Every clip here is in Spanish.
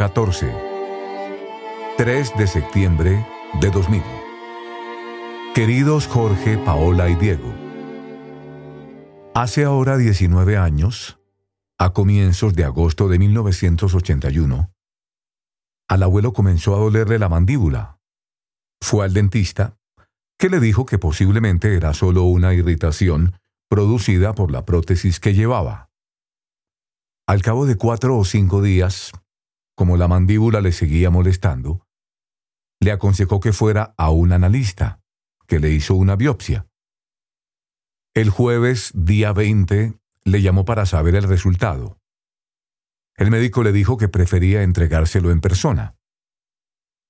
14. 3 de septiembre de 2000. Queridos Jorge, Paola y Diego. Hace ahora 19 años, a comienzos de agosto de 1981, al abuelo comenzó a dolerle la mandíbula. Fue al dentista, que le dijo que posiblemente era solo una irritación producida por la prótesis que llevaba. Al cabo de cuatro o cinco días, como la mandíbula le seguía molestando, le aconsejó que fuera a un analista, que le hizo una biopsia. El jueves, día 20, le llamó para saber el resultado. El médico le dijo que prefería entregárselo en persona.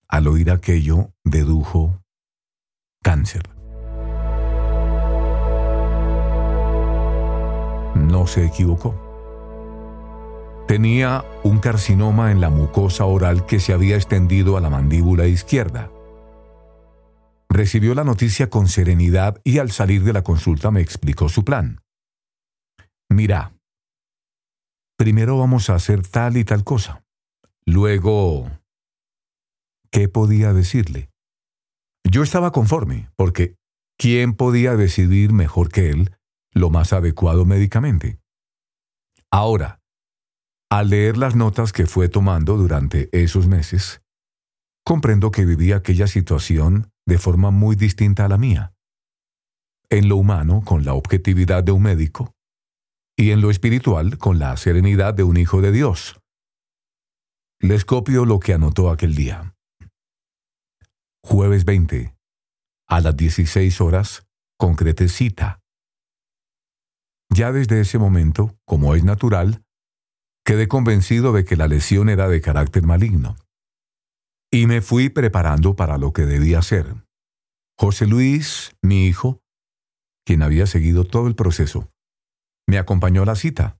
Al oír aquello, dedujo cáncer. No se equivocó. Tenía un carcinoma en la mucosa oral que se había extendido a la mandíbula izquierda. Recibió la noticia con serenidad y al salir de la consulta me explicó su plan. Mira, primero vamos a hacer tal y tal cosa. Luego... ¿Qué podía decirle? Yo estaba conforme, porque ¿quién podía decidir mejor que él lo más adecuado médicamente? Ahora, al leer las notas que fue tomando durante esos meses, comprendo que vivía aquella situación de forma muy distinta a la mía. En lo humano, con la objetividad de un médico, y en lo espiritual con la serenidad de un hijo de Dios. Les copio lo que anotó aquel día. Jueves 20. A las 16 horas, concrete cita. Ya desde ese momento, como es natural, quedé convencido de que la lesión era de carácter maligno. Y me fui preparando para lo que debía hacer. José Luis, mi hijo, quien había seguido todo el proceso, me acompañó a la cita.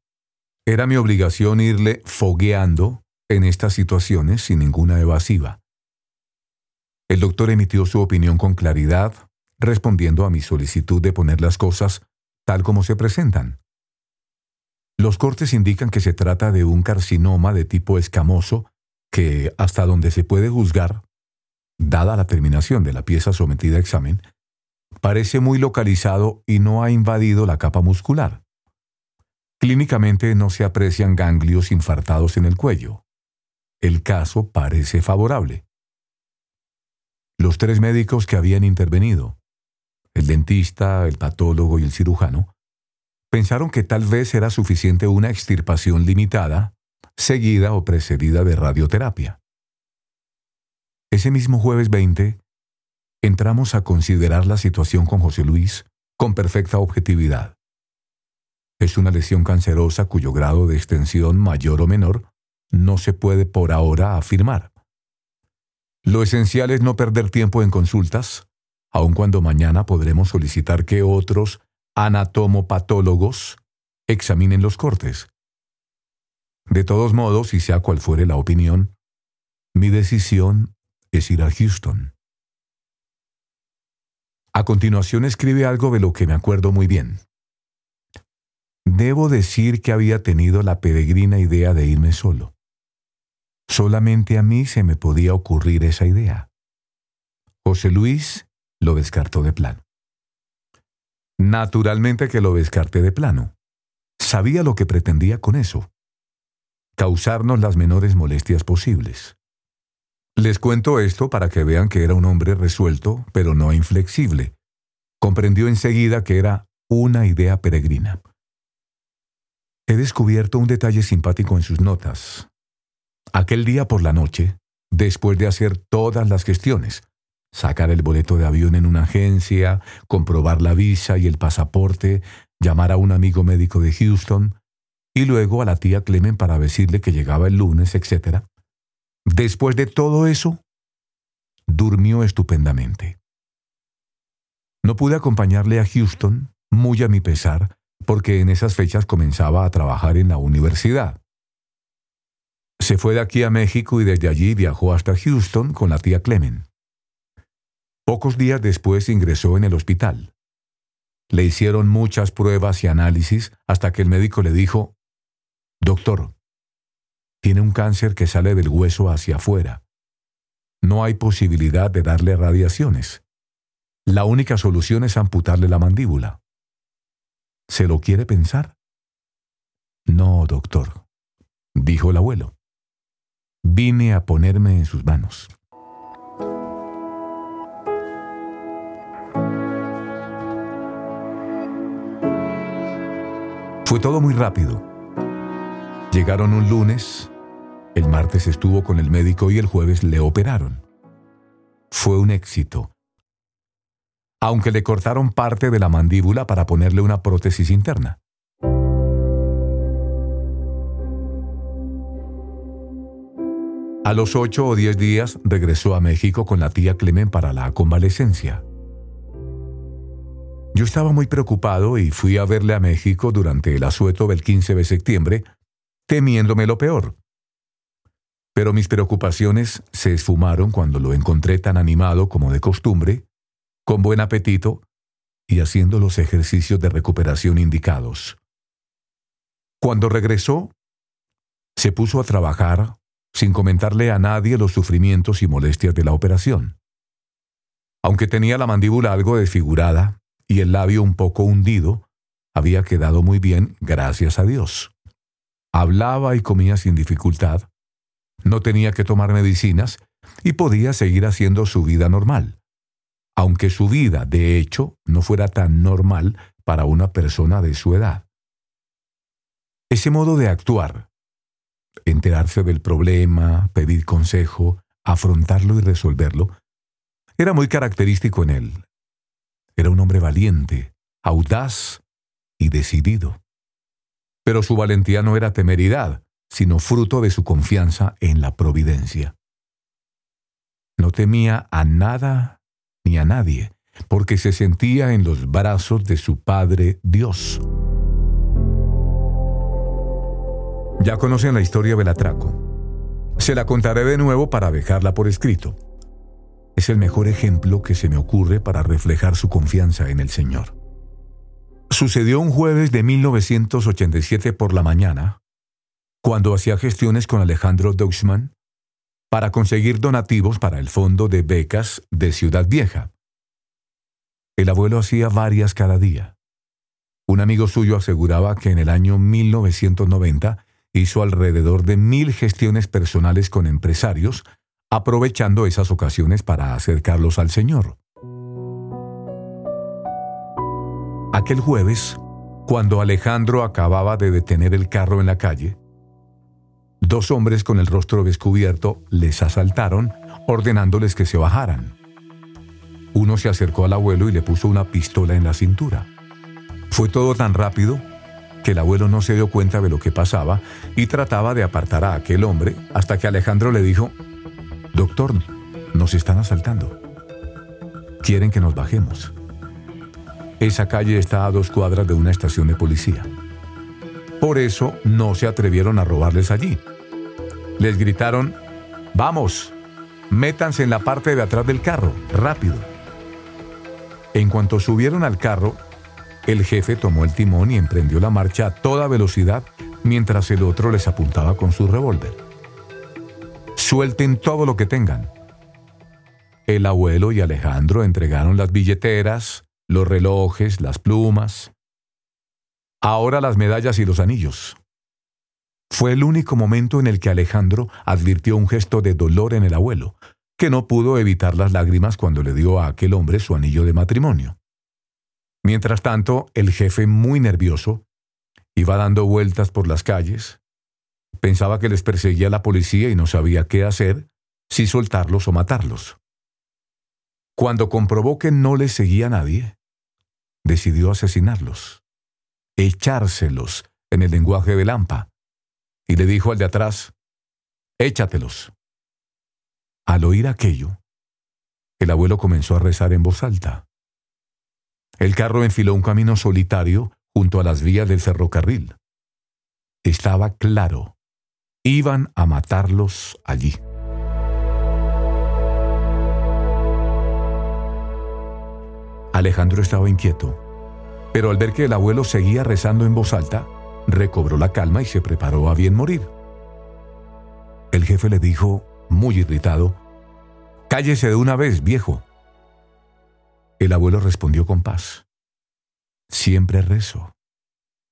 Era mi obligación irle fogueando en estas situaciones sin ninguna evasiva. El doctor emitió su opinión con claridad, respondiendo a mi solicitud de poner las cosas tal como se presentan. Los cortes indican que se trata de un carcinoma de tipo escamoso que, hasta donde se puede juzgar, dada la terminación de la pieza sometida a examen, parece muy localizado y no ha invadido la capa muscular. Clínicamente no se aprecian ganglios infartados en el cuello. El caso parece favorable. Los tres médicos que habían intervenido, el dentista, el patólogo y el cirujano, pensaron que tal vez era suficiente una extirpación limitada, seguida o precedida de radioterapia. Ese mismo jueves 20, entramos a considerar la situación con José Luis con perfecta objetividad. Es una lesión cancerosa cuyo grado de extensión mayor o menor no se puede por ahora afirmar. Lo esencial es no perder tiempo en consultas, aun cuando mañana podremos solicitar que otros anatomopatólogos examinen los cortes. De todos modos, y sea cual fuere la opinión, mi decisión es ir a Houston. A continuación escribe algo de lo que me acuerdo muy bien. Debo decir que había tenido la peregrina idea de irme solo. Solamente a mí se me podía ocurrir esa idea. José Luis lo descartó de plano. Naturalmente que lo descarté de plano. Sabía lo que pretendía con eso. Causarnos las menores molestias posibles. Les cuento esto para que vean que era un hombre resuelto, pero no inflexible. Comprendió enseguida que era una idea peregrina. He descubierto un detalle simpático en sus notas. Aquel día por la noche, después de hacer todas las gestiones, sacar el boleto de avión en una agencia, comprobar la visa y el pasaporte, llamar a un amigo médico de Houston, y luego a la tía Clemen para decirle que llegaba el lunes, etc. Después de todo eso, durmió estupendamente. No pude acompañarle a Houston, muy a mi pesar, porque en esas fechas comenzaba a trabajar en la universidad. Se fue de aquí a México y desde allí viajó hasta Houston con la tía Clemen. Pocos días después ingresó en el hospital. Le hicieron muchas pruebas y análisis hasta que el médico le dijo, Doctor, Tiene un cáncer que sale del hueso hacia afuera. No hay posibilidad de darle radiaciones. La única solución es amputarle la mandíbula. ¿Se lo quiere pensar? No, doctor, dijo el abuelo. Vine a ponerme en sus manos. Fue todo muy rápido. Llegaron un lunes, el martes estuvo con el médico y el jueves le operaron. Fue un éxito. Aunque le cortaron parte de la mandíbula para ponerle una prótesis interna. A los ocho o diez días regresó a México con la tía Clemen para la convalecencia. Yo estaba muy preocupado y fui a verle a México durante el asueto del 15 de septiembre, temiéndome lo peor. Pero mis preocupaciones se esfumaron cuando lo encontré tan animado como de costumbre, con buen apetito y haciendo los ejercicios de recuperación indicados. Cuando regresó, se puso a trabajar sin comentarle a nadie los sufrimientos y molestias de la operación. Aunque tenía la mandíbula algo desfigurada, y el labio un poco hundido, había quedado muy bien, gracias a Dios. Hablaba y comía sin dificultad, no tenía que tomar medicinas y podía seguir haciendo su vida normal, aunque su vida, de hecho, no fuera tan normal para una persona de su edad. Ese modo de actuar, enterarse del problema, pedir consejo, afrontarlo y resolverlo, era muy característico en él, era un hombre valiente, audaz y decidido. Pero su valentía no era temeridad, sino fruto de su confianza en la providencia. No temía a nada ni a nadie, porque se sentía en los brazos de su Padre Dios. Ya conocen la historia del atraco. Se la contaré de nuevo para dejarla por escrito es el mejor ejemplo que se me ocurre para reflejar su confianza en el Señor. Sucedió un jueves de 1987 por la mañana, cuando hacía gestiones con Alejandro Deutschmann para conseguir donativos para el fondo de becas de Ciudad Vieja. El abuelo hacía varias cada día. Un amigo suyo aseguraba que en el año 1990 hizo alrededor de mil gestiones personales con empresarios aprovechando esas ocasiones para acercarlos al Señor. Aquel jueves, cuando Alejandro acababa de detener el carro en la calle, dos hombres con el rostro descubierto les asaltaron, ordenándoles que se bajaran. Uno se acercó al abuelo y le puso una pistola en la cintura. Fue todo tan rápido que el abuelo no se dio cuenta de lo que pasaba y trataba de apartar a aquel hombre hasta que Alejandro le dijo, Doctor, nos están asaltando. Quieren que nos bajemos. Esa calle está a dos cuadras de una estación de policía. Por eso no se atrevieron a robarles allí. Les gritaron, vamos, métanse en la parte de atrás del carro, rápido. En cuanto subieron al carro, el jefe tomó el timón y emprendió la marcha a toda velocidad mientras el otro les apuntaba con su revólver. Suelten todo lo que tengan. El abuelo y Alejandro entregaron las billeteras, los relojes, las plumas. Ahora las medallas y los anillos. Fue el único momento en el que Alejandro advirtió un gesto de dolor en el abuelo, que no pudo evitar las lágrimas cuando le dio a aquel hombre su anillo de matrimonio. Mientras tanto, el jefe, muy nervioso, iba dando vueltas por las calles, Pensaba que les perseguía la policía y no sabía qué hacer, si soltarlos o matarlos. Cuando comprobó que no les seguía nadie, decidió asesinarlos, echárselos en el lenguaje de Lampa, y le dijo al de atrás, échatelos. Al oír aquello, el abuelo comenzó a rezar en voz alta. El carro enfiló un camino solitario junto a las vías del ferrocarril. Estaba claro Iban a matarlos allí. Alejandro estaba inquieto, pero al ver que el abuelo seguía rezando en voz alta, recobró la calma y se preparó a bien morir. El jefe le dijo, muy irritado, Cállese de una vez, viejo. El abuelo respondió con paz. Siempre rezo.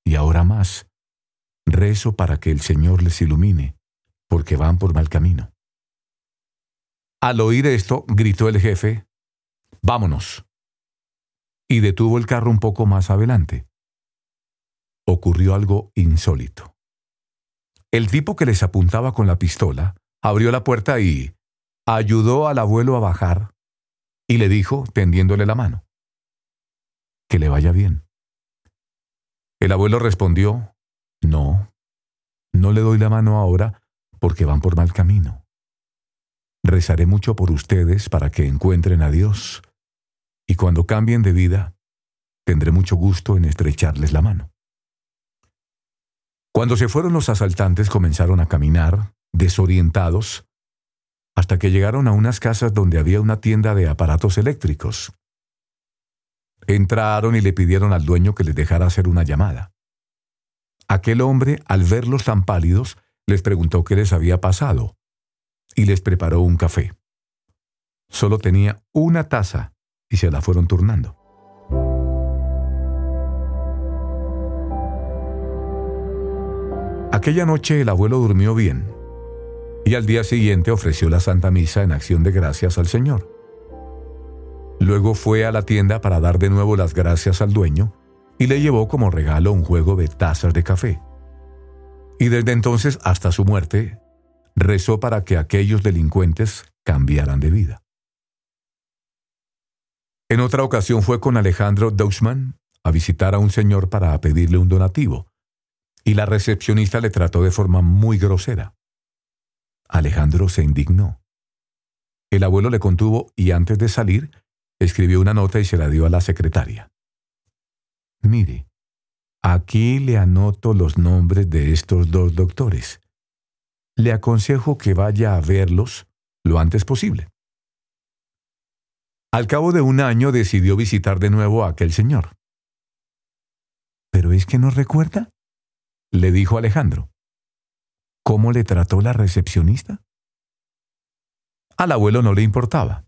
Y ahora más. Rezo para que el Señor les ilumine, porque van por mal camino. Al oír esto, gritó el jefe, Vámonos. Y detuvo el carro un poco más adelante. Ocurrió algo insólito. El tipo que les apuntaba con la pistola abrió la puerta y ayudó al abuelo a bajar y le dijo, tendiéndole la mano, que le vaya bien. El abuelo respondió, no, no le doy la mano ahora porque van por mal camino. Rezaré mucho por ustedes para que encuentren a Dios, y cuando cambien de vida, tendré mucho gusto en estrecharles la mano. Cuando se fueron los asaltantes comenzaron a caminar, desorientados, hasta que llegaron a unas casas donde había una tienda de aparatos eléctricos. Entraron y le pidieron al dueño que les dejara hacer una llamada. Aquel hombre, al verlos tan pálidos, les preguntó qué les había pasado y les preparó un café. Solo tenía una taza y se la fueron turnando. Aquella noche el abuelo durmió bien y al día siguiente ofreció la Santa Misa en acción de gracias al Señor. Luego fue a la tienda para dar de nuevo las gracias al dueño y le llevó como regalo un juego de tazas de café. Y desde entonces hasta su muerte, rezó para que aquellos delincuentes cambiaran de vida. En otra ocasión fue con Alejandro Deutschmann a visitar a un señor para pedirle un donativo, y la recepcionista le trató de forma muy grosera. Alejandro se indignó. El abuelo le contuvo y antes de salir, escribió una nota y se la dio a la secretaria. Mire, aquí le anoto los nombres de estos dos doctores. Le aconsejo que vaya a verlos lo antes posible. Al cabo de un año decidió visitar de nuevo a aquel señor. ¿Pero es que no recuerda? le dijo Alejandro. ¿Cómo le trató la recepcionista? Al abuelo no le importaba.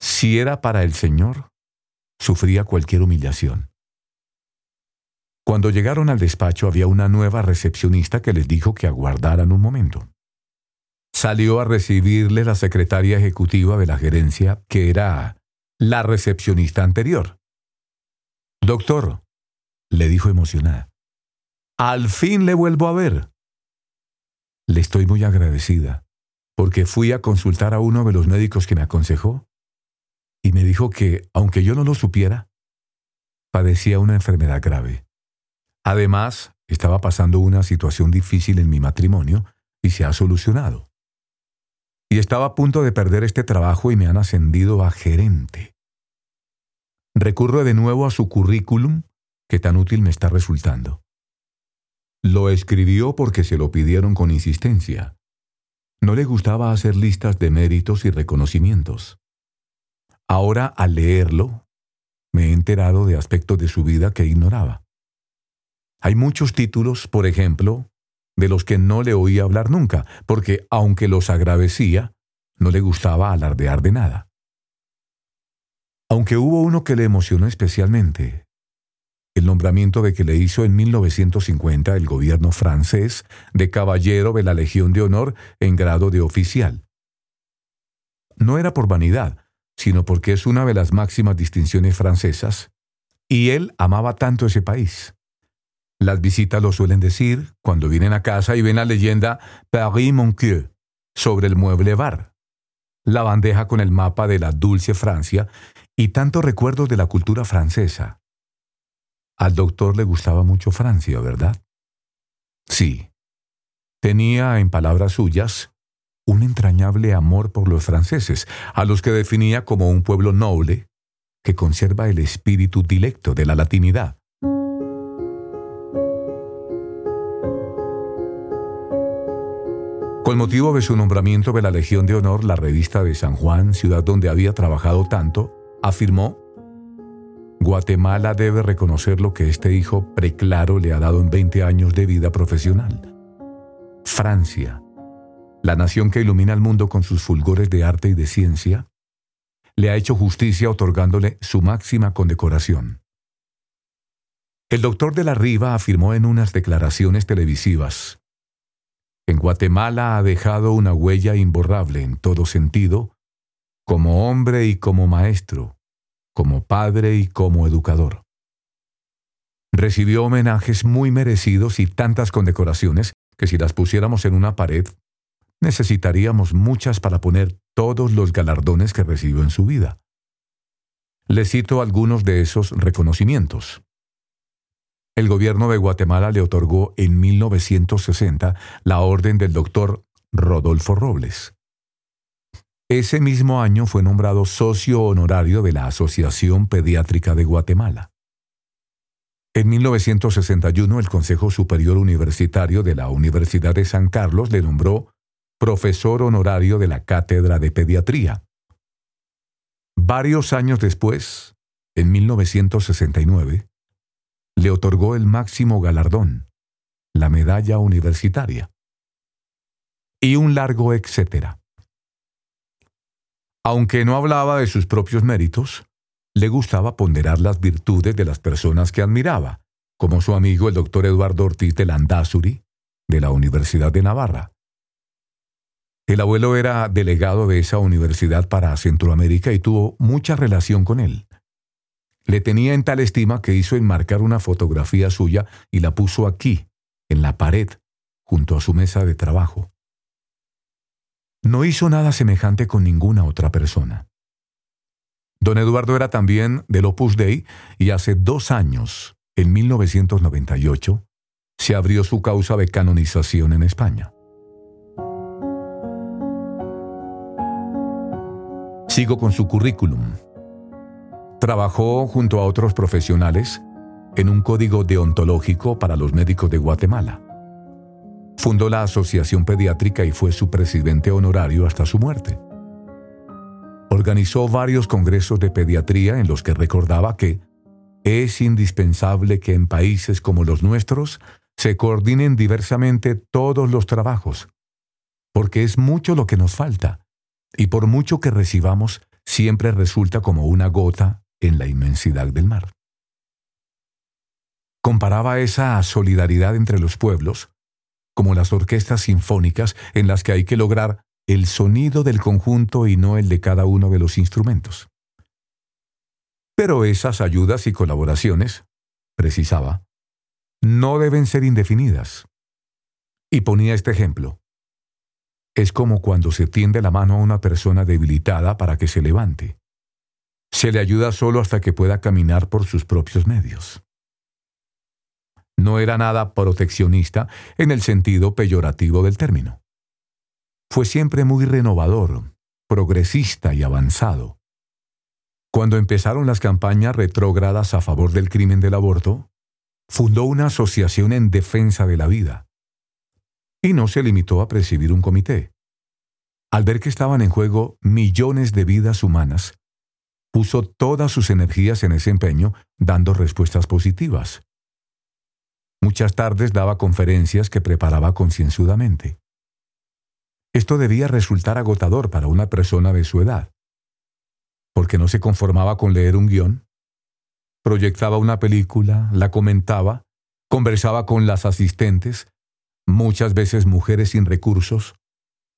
Si era para el señor, sufría cualquier humillación. Cuando llegaron al despacho había una nueva recepcionista que les dijo que aguardaran un momento salió a recibirle la secretaria ejecutiva de la gerencia, que era la recepcionista anterior. Doctor, le dijo emocionada, al fin le vuelvo a ver. Le estoy muy agradecida, porque fui a consultar a uno de los médicos que me aconsejó y me dijo que, aunque yo no lo supiera, padecía una enfermedad grave. Además, estaba pasando una situación difícil en mi matrimonio y se ha solucionado y estaba a punto de perder este trabajo y me han ascendido a gerente. Recurro de nuevo a su currículum, que tan útil me está resultando. Lo escribió porque se lo pidieron con insistencia. No le gustaba hacer listas de méritos y reconocimientos. Ahora, al leerlo, me he enterado de aspectos de su vida que ignoraba. Hay muchos títulos, por ejemplo, de los que no le oía hablar nunca, porque aunque los agradecía, no le gustaba alardear de nada. Aunque hubo uno que le emocionó especialmente, el nombramiento de que le hizo en 1950 el gobierno francés de caballero de la Legión de Honor en grado de oficial. No era por vanidad, sino porque es una de las máximas distinciones francesas, y él amaba tanto ese país. Las visitas lo suelen decir cuando vienen a casa y ven la leyenda Paris Monquieu sobre el mueble bar, la bandeja con el mapa de la dulce Francia y tantos recuerdos de la cultura francesa. Al doctor le gustaba mucho Francia, ¿verdad? Sí. Tenía, en palabras suyas, un entrañable amor por los franceses, a los que definía como un pueblo noble que conserva el espíritu dilecto de la latinidad. Con motivo de su nombramiento de la Legión de Honor, la revista de San Juan, ciudad donde había trabajado tanto, afirmó, Guatemala debe reconocer lo que este hijo preclaro le ha dado en 20 años de vida profesional. Francia, la nación que ilumina al mundo con sus fulgores de arte y de ciencia, le ha hecho justicia otorgándole su máxima condecoración. El doctor de la Riva afirmó en unas declaraciones televisivas, en Guatemala ha dejado una huella imborrable en todo sentido, como hombre y como maestro, como padre y como educador. Recibió homenajes muy merecidos y tantas condecoraciones que si las pusiéramos en una pared, necesitaríamos muchas para poner todos los galardones que recibió en su vida. Le cito algunos de esos reconocimientos. El gobierno de Guatemala le otorgó en 1960 la orden del doctor Rodolfo Robles. Ese mismo año fue nombrado socio honorario de la Asociación Pediátrica de Guatemala. En 1961 el Consejo Superior Universitario de la Universidad de San Carlos le nombró profesor honorario de la Cátedra de Pediatría. Varios años después, en 1969, le otorgó el máximo galardón, la medalla universitaria. Y un largo etcétera. Aunque no hablaba de sus propios méritos, le gustaba ponderar las virtudes de las personas que admiraba, como su amigo el doctor Eduardo Ortiz de Landazuri, de la Universidad de Navarra. El abuelo era delegado de esa universidad para Centroamérica y tuvo mucha relación con él. Le tenía en tal estima que hizo enmarcar una fotografía suya y la puso aquí, en la pared, junto a su mesa de trabajo. No hizo nada semejante con ninguna otra persona. Don Eduardo era también del Opus Dei y hace dos años, en 1998, se abrió su causa de canonización en España. Sigo con su currículum. Trabajó junto a otros profesionales en un código deontológico para los médicos de Guatemala. Fundó la Asociación Pediátrica y fue su presidente honorario hasta su muerte. Organizó varios congresos de pediatría en los que recordaba que es indispensable que en países como los nuestros se coordinen diversamente todos los trabajos, porque es mucho lo que nos falta y por mucho que recibamos, siempre resulta como una gota en la inmensidad del mar. Comparaba esa solidaridad entre los pueblos como las orquestas sinfónicas en las que hay que lograr el sonido del conjunto y no el de cada uno de los instrumentos. Pero esas ayudas y colaboraciones, precisaba, no deben ser indefinidas. Y ponía este ejemplo. Es como cuando se tiende la mano a una persona debilitada para que se levante. Se le ayuda solo hasta que pueda caminar por sus propios medios. No era nada proteccionista en el sentido peyorativo del término. Fue siempre muy renovador, progresista y avanzado. Cuando empezaron las campañas retrógradas a favor del crimen del aborto, fundó una asociación en defensa de la vida y no se limitó a presidir un comité. Al ver que estaban en juego millones de vidas humanas, puso todas sus energías en ese empeño, dando respuestas positivas. Muchas tardes daba conferencias que preparaba concienzudamente. Esto debía resultar agotador para una persona de su edad, porque no se conformaba con leer un guion, proyectaba una película, la comentaba, conversaba con las asistentes, muchas veces mujeres sin recursos,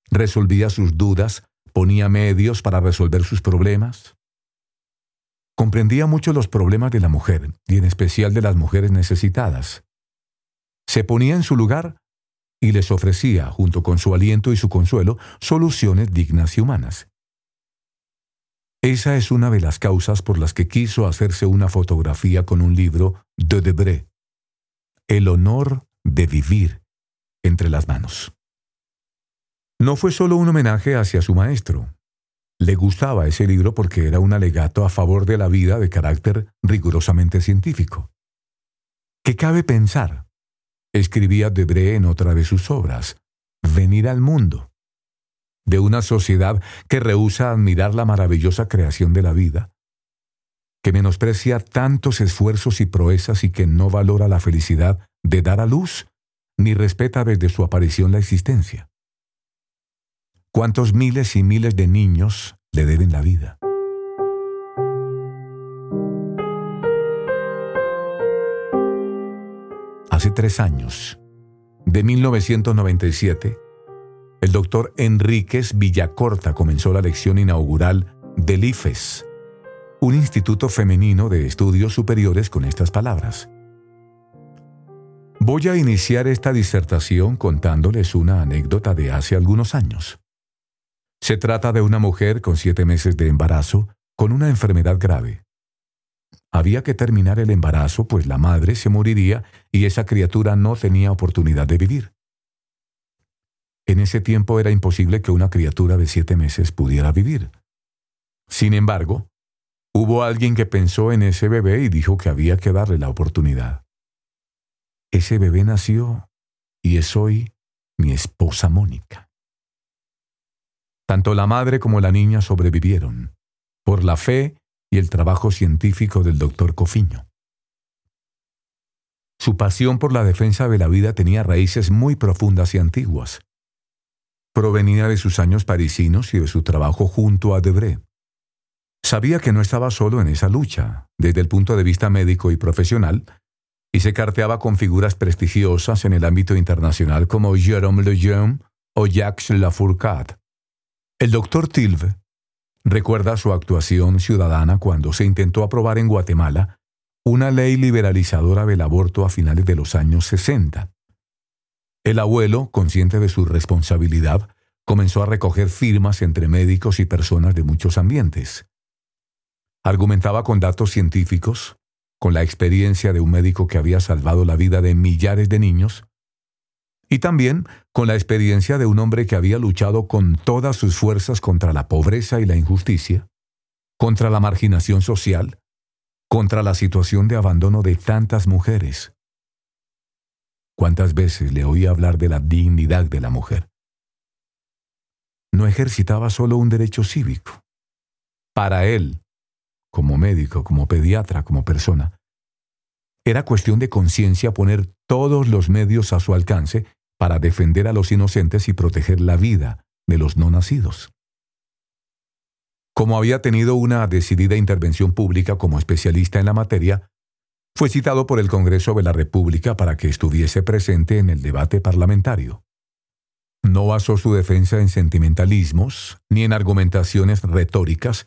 resolvía sus dudas, ponía medios para resolver sus problemas. Comprendía mucho los problemas de la mujer, y en especial de las mujeres necesitadas. Se ponía en su lugar y les ofrecía, junto con su aliento y su consuelo, soluciones dignas y humanas. Esa es una de las causas por las que quiso hacerse una fotografía con un libro de Debré, El honor de vivir entre las manos. No fue solo un homenaje hacia su maestro. Le gustaba ese libro porque era un alegato a favor de la vida de carácter rigurosamente científico. ¿Qué cabe pensar? Escribía Debré en otra de sus obras, Venir al mundo, de una sociedad que rehúsa admirar la maravillosa creación de la vida, que menosprecia tantos esfuerzos y proezas y que no valora la felicidad de dar a luz ni respeta desde su aparición la existencia. Cuántos miles y miles de niños le deben la vida. Hace tres años, de 1997, el doctor Enríquez Villacorta comenzó la lección inaugural del IFES, un instituto femenino de estudios superiores con estas palabras. Voy a iniciar esta disertación contándoles una anécdota de hace algunos años. Se trata de una mujer con siete meses de embarazo con una enfermedad grave. Había que terminar el embarazo, pues la madre se moriría y esa criatura no tenía oportunidad de vivir. En ese tiempo era imposible que una criatura de siete meses pudiera vivir. Sin embargo, hubo alguien que pensó en ese bebé y dijo que había que darle la oportunidad. Ese bebé nació y es hoy mi esposa Mónica. Tanto la madre como la niña sobrevivieron por la fe y el trabajo científico del doctor Cofiño. Su pasión por la defensa de la vida tenía raíces muy profundas y antiguas. Provenía de sus años parisinos y de su trabajo junto a Debré. Sabía que no estaba solo en esa lucha, desde el punto de vista médico y profesional, y se carteaba con figuras prestigiosas en el ámbito internacional como Jérôme Lejeune o Jacques Lafourcade. El doctor Tilve recuerda su actuación ciudadana cuando se intentó aprobar en Guatemala una ley liberalizadora del aborto a finales de los años 60. El abuelo, consciente de su responsabilidad, comenzó a recoger firmas entre médicos y personas de muchos ambientes. Argumentaba con datos científicos, con la experiencia de un médico que había salvado la vida de millares de niños, y también con la experiencia de un hombre que había luchado con todas sus fuerzas contra la pobreza y la injusticia, contra la marginación social, contra la situación de abandono de tantas mujeres. ¿Cuántas veces le oí hablar de la dignidad de la mujer? No ejercitaba solo un derecho cívico. Para él, como médico, como pediatra, como persona, era cuestión de conciencia poner todos los medios a su alcance para defender a los inocentes y proteger la vida de los no nacidos. Como había tenido una decidida intervención pública como especialista en la materia, fue citado por el Congreso de la República para que estuviese presente en el debate parlamentario. No basó su defensa en sentimentalismos ni en argumentaciones retóricas,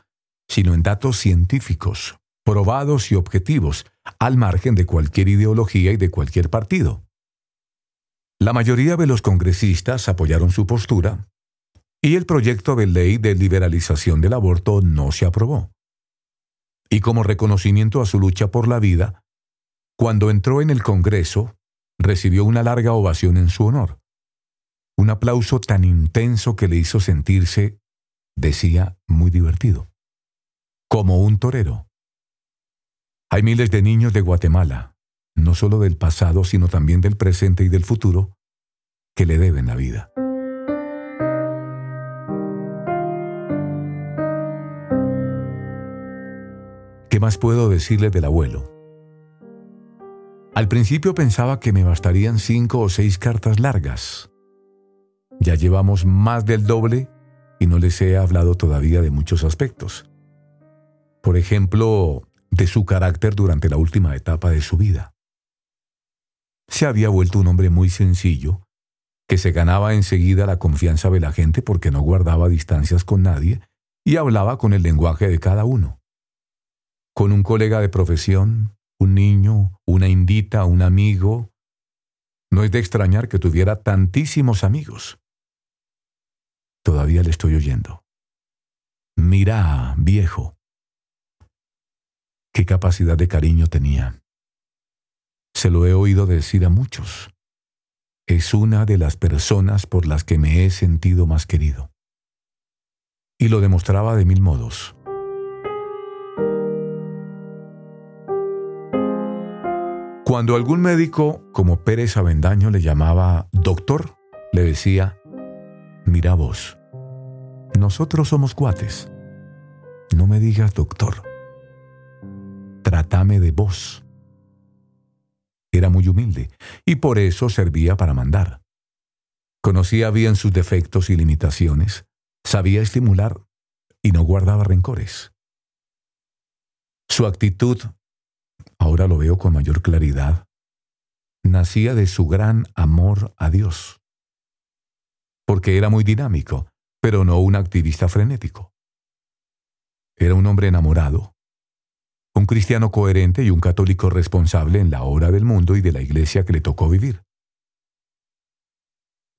sino en datos científicos, probados y objetivos, al margen de cualquier ideología y de cualquier partido. La mayoría de los congresistas apoyaron su postura y el proyecto de ley de liberalización del aborto no se aprobó. Y como reconocimiento a su lucha por la vida, cuando entró en el Congreso, recibió una larga ovación en su honor. Un aplauso tan intenso que le hizo sentirse, decía, muy divertido. Como un torero. Hay miles de niños de Guatemala, no solo del pasado, sino también del presente y del futuro, que le deben la vida. ¿Qué más puedo decirle del abuelo? Al principio pensaba que me bastarían cinco o seis cartas largas. Ya llevamos más del doble y no les he hablado todavía de muchos aspectos. Por ejemplo, de su carácter durante la última etapa de su vida se había vuelto un hombre muy sencillo, que se ganaba enseguida la confianza de la gente porque no guardaba distancias con nadie y hablaba con el lenguaje de cada uno. Con un colega de profesión, un niño, una indita, un amigo. No es de extrañar que tuviera tantísimos amigos. Todavía le estoy oyendo. Mira, viejo. Qué capacidad de cariño tenía. Se lo he oído decir a muchos. Es una de las personas por las que me he sentido más querido. Y lo demostraba de mil modos. Cuando algún médico como Pérez Avendaño le llamaba doctor, le decía, mira vos, nosotros somos cuates. No me digas doctor. Trátame de vos. Era muy humilde y por eso servía para mandar. Conocía bien sus defectos y limitaciones, sabía estimular y no guardaba rencores. Su actitud, ahora lo veo con mayor claridad, nacía de su gran amor a Dios, porque era muy dinámico, pero no un activista frenético. Era un hombre enamorado, un cristiano coherente y un católico responsable en la obra del mundo y de la iglesia que le tocó vivir.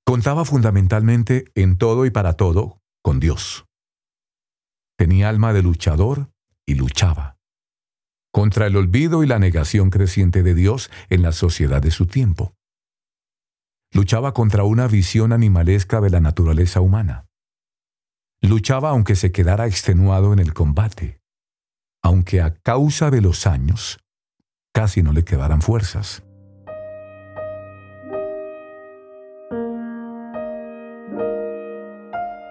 Contaba fundamentalmente en todo y para todo con Dios. Tenía alma de luchador y luchaba contra el olvido y la negación creciente de Dios en la sociedad de su tiempo. Luchaba contra una visión animalesca de la naturaleza humana. Luchaba aunque se quedara extenuado en el combate, aunque a causa de los años casi no le quedaran fuerzas.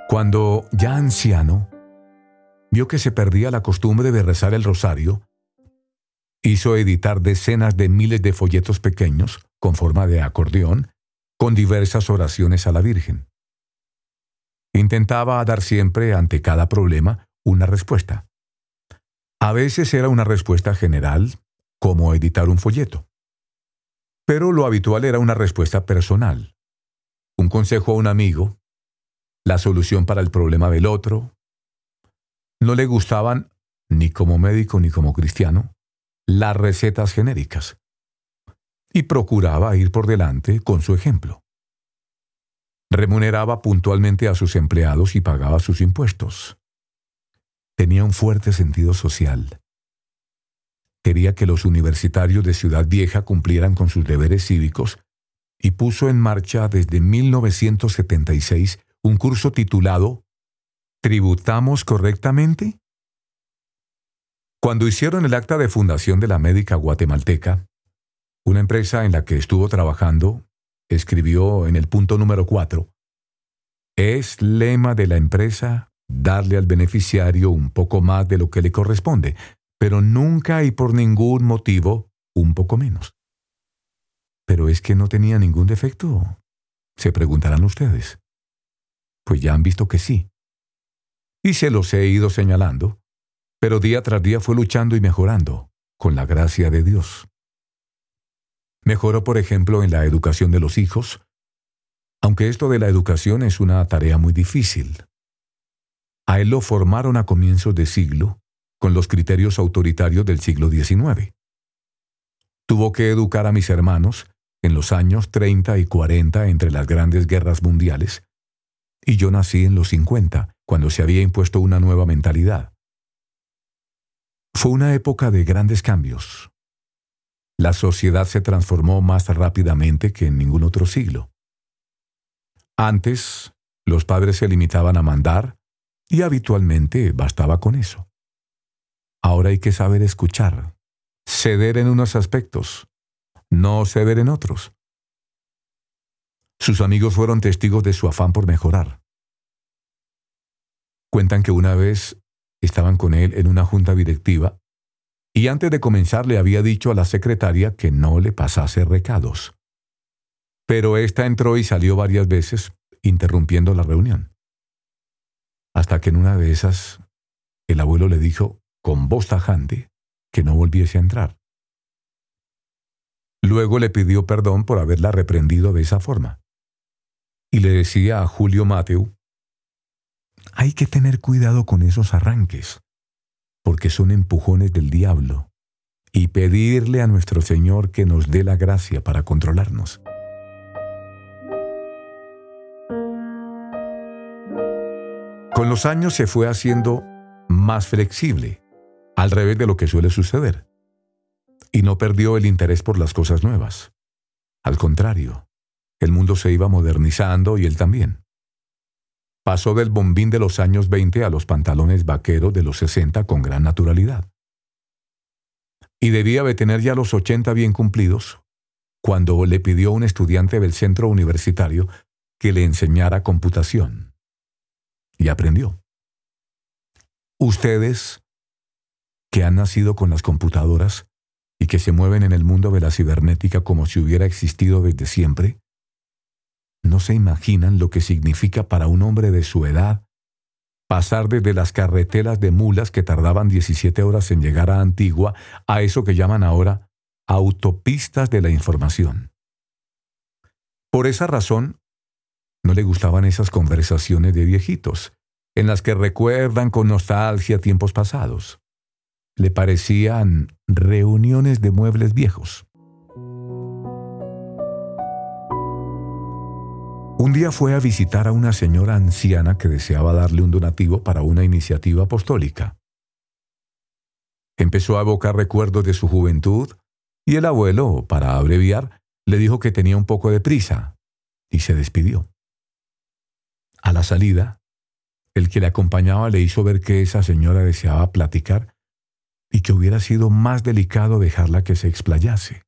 Cuando, ya anciano, vio que se perdía la costumbre de rezar el rosario, hizo editar decenas de miles de folletos pequeños, con forma de acordeón, con diversas oraciones a la Virgen. Intentaba dar siempre, ante cada problema, una respuesta. A veces era una respuesta general, como editar un folleto. Pero lo habitual era una respuesta personal. Un consejo a un amigo, la solución para el problema del otro. No le gustaban, ni como médico ni como cristiano, las recetas genéricas. Y procuraba ir por delante con su ejemplo. Remuneraba puntualmente a sus empleados y pagaba sus impuestos. Tenía un fuerte sentido social. Quería que los universitarios de Ciudad Vieja cumplieran con sus deberes cívicos y puso en marcha desde 1976 un curso titulado ¿Tributamos correctamente? Cuando hicieron el acta de fundación de la médica guatemalteca, una empresa en la que estuvo trabajando escribió en el punto número 4, es lema de la empresa darle al beneficiario un poco más de lo que le corresponde, pero nunca y por ningún motivo un poco menos. Pero es que no tenía ningún defecto, se preguntarán ustedes pues ya han visto que sí. Y se los he ido señalando, pero día tras día fue luchando y mejorando, con la gracia de Dios. Mejoró, por ejemplo, en la educación de los hijos, aunque esto de la educación es una tarea muy difícil. A él lo formaron a comienzos de siglo, con los criterios autoritarios del siglo XIX. Tuvo que educar a mis hermanos en los años 30 y 40 entre las grandes guerras mundiales, y yo nací en los 50, cuando se había impuesto una nueva mentalidad. Fue una época de grandes cambios. La sociedad se transformó más rápidamente que en ningún otro siglo. Antes, los padres se limitaban a mandar y habitualmente bastaba con eso. Ahora hay que saber escuchar, ceder en unos aspectos, no ceder en otros. Sus amigos fueron testigos de su afán por mejorar. Cuentan que una vez estaban con él en una junta directiva y antes de comenzar le había dicho a la secretaria que no le pasase recados. Pero ésta entró y salió varias veces, interrumpiendo la reunión. Hasta que en una de esas, el abuelo le dijo, con voz tajante, que no volviese a entrar. Luego le pidió perdón por haberla reprendido de esa forma y le decía a Julio Mateu, hay que tener cuidado con esos arranques, porque son empujones del diablo, y pedirle a nuestro Señor que nos dé la gracia para controlarnos. Con los años se fue haciendo más flexible, al revés de lo que suele suceder, y no perdió el interés por las cosas nuevas. Al contrario, el mundo se iba modernizando y él también. Pasó del bombín de los años 20 a los pantalones vaqueros de los 60 con gran naturalidad. Y debía de tener ya los 80 bien cumplidos cuando le pidió un estudiante del centro universitario que le enseñara computación. Y aprendió. Ustedes, que han nacido con las computadoras y que se mueven en el mundo de la cibernética como si hubiera existido desde siempre, no se imaginan lo que significa para un hombre de su edad pasar desde las carreteras de mulas que tardaban 17 horas en llegar a Antigua a eso que llaman ahora autopistas de la información. Por esa razón, no le gustaban esas conversaciones de viejitos, en las que recuerdan con nostalgia tiempos pasados. Le parecían reuniones de muebles viejos. Un día fue a visitar a una señora anciana que deseaba darle un donativo para una iniciativa apostólica. Empezó a evocar recuerdos de su juventud y el abuelo, para abreviar, le dijo que tenía un poco de prisa y se despidió. A la salida, el que le acompañaba le hizo ver que esa señora deseaba platicar y que hubiera sido más delicado dejarla que se explayase.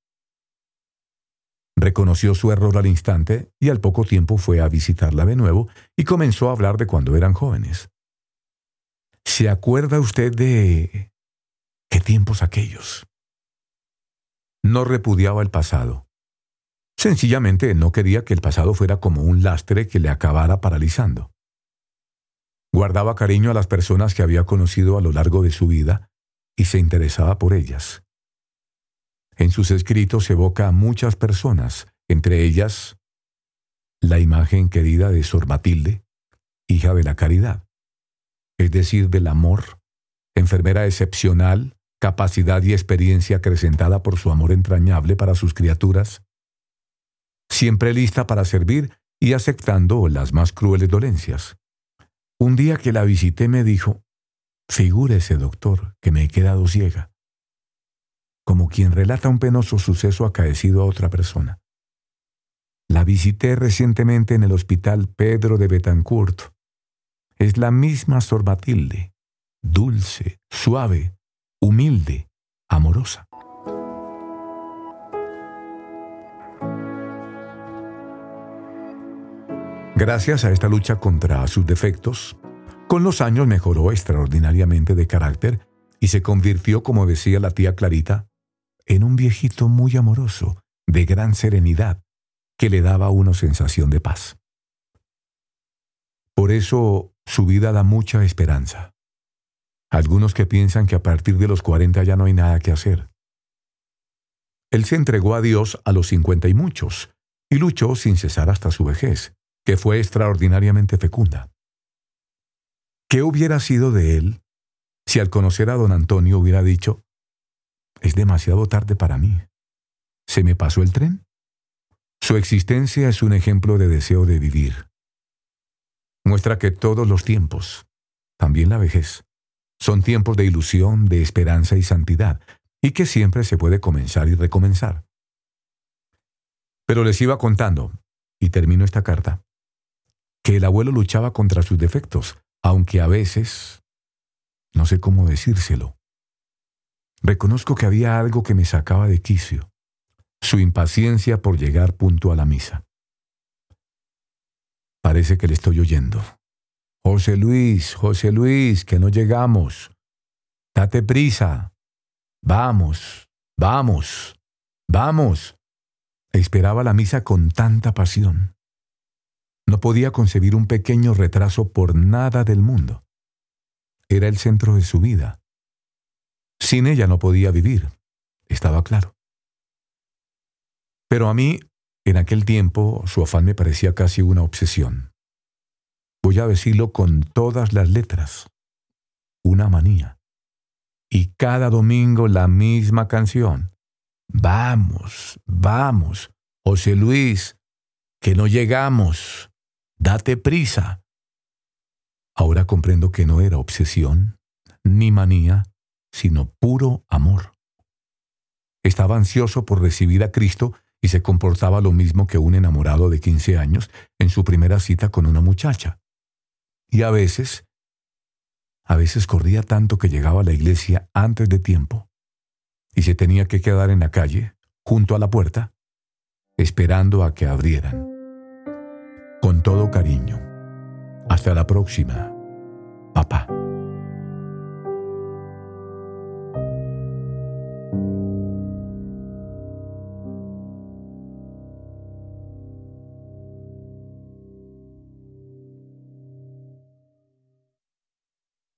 Reconoció su error al instante y al poco tiempo fue a visitarla de nuevo y comenzó a hablar de cuando eran jóvenes. ¿Se acuerda usted de... qué tiempos aquellos? No repudiaba el pasado. Sencillamente no quería que el pasado fuera como un lastre que le acabara paralizando. Guardaba cariño a las personas que había conocido a lo largo de su vida y se interesaba por ellas. En sus escritos evoca a muchas personas, entre ellas la imagen querida de Sor Matilde, hija de la caridad, es decir, del amor, enfermera excepcional, capacidad y experiencia acrecentada por su amor entrañable para sus criaturas, siempre lista para servir y aceptando las más crueles dolencias. Un día que la visité me dijo, figúrese, doctor, que me he quedado ciega como quien relata un penoso suceso acaecido a otra persona. La visité recientemente en el hospital Pedro de Betancourt. Es la misma Sor Matilde, dulce, suave, humilde, amorosa. Gracias a esta lucha contra sus defectos, con los años mejoró extraordinariamente de carácter y se convirtió, como decía la tía Clarita, en un viejito muy amoroso, de gran serenidad, que le daba una sensación de paz. Por eso su vida da mucha esperanza. Algunos que piensan que a partir de los 40 ya no hay nada que hacer. Él se entregó a Dios a los cincuenta y muchos, y luchó sin cesar hasta su vejez, que fue extraordinariamente fecunda. ¿Qué hubiera sido de él si al conocer a don Antonio hubiera dicho, es demasiado tarde para mí. ¿Se me pasó el tren? Su existencia es un ejemplo de deseo de vivir. Muestra que todos los tiempos, también la vejez, son tiempos de ilusión, de esperanza y santidad, y que siempre se puede comenzar y recomenzar. Pero les iba contando, y termino esta carta, que el abuelo luchaba contra sus defectos, aunque a veces, no sé cómo decírselo, Reconozco que había algo que me sacaba de quicio, su impaciencia por llegar punto a la misa. Parece que le estoy oyendo. José Luis, José Luis, que no llegamos. Date prisa. Vamos, vamos, vamos. Esperaba la misa con tanta pasión. No podía concebir un pequeño retraso por nada del mundo. Era el centro de su vida. Sin ella no podía vivir, estaba claro. Pero a mí, en aquel tiempo, su afán me parecía casi una obsesión. Voy a decirlo con todas las letras. Una manía. Y cada domingo la misma canción. Vamos, vamos, José Luis, que no llegamos. Date prisa. Ahora comprendo que no era obsesión, ni manía, sino puro amor. Estaba ansioso por recibir a Cristo y se comportaba lo mismo que un enamorado de 15 años en su primera cita con una muchacha. Y a veces, a veces corría tanto que llegaba a la iglesia antes de tiempo y se tenía que quedar en la calle, junto a la puerta, esperando a que abrieran. Con todo cariño. Hasta la próxima, papá.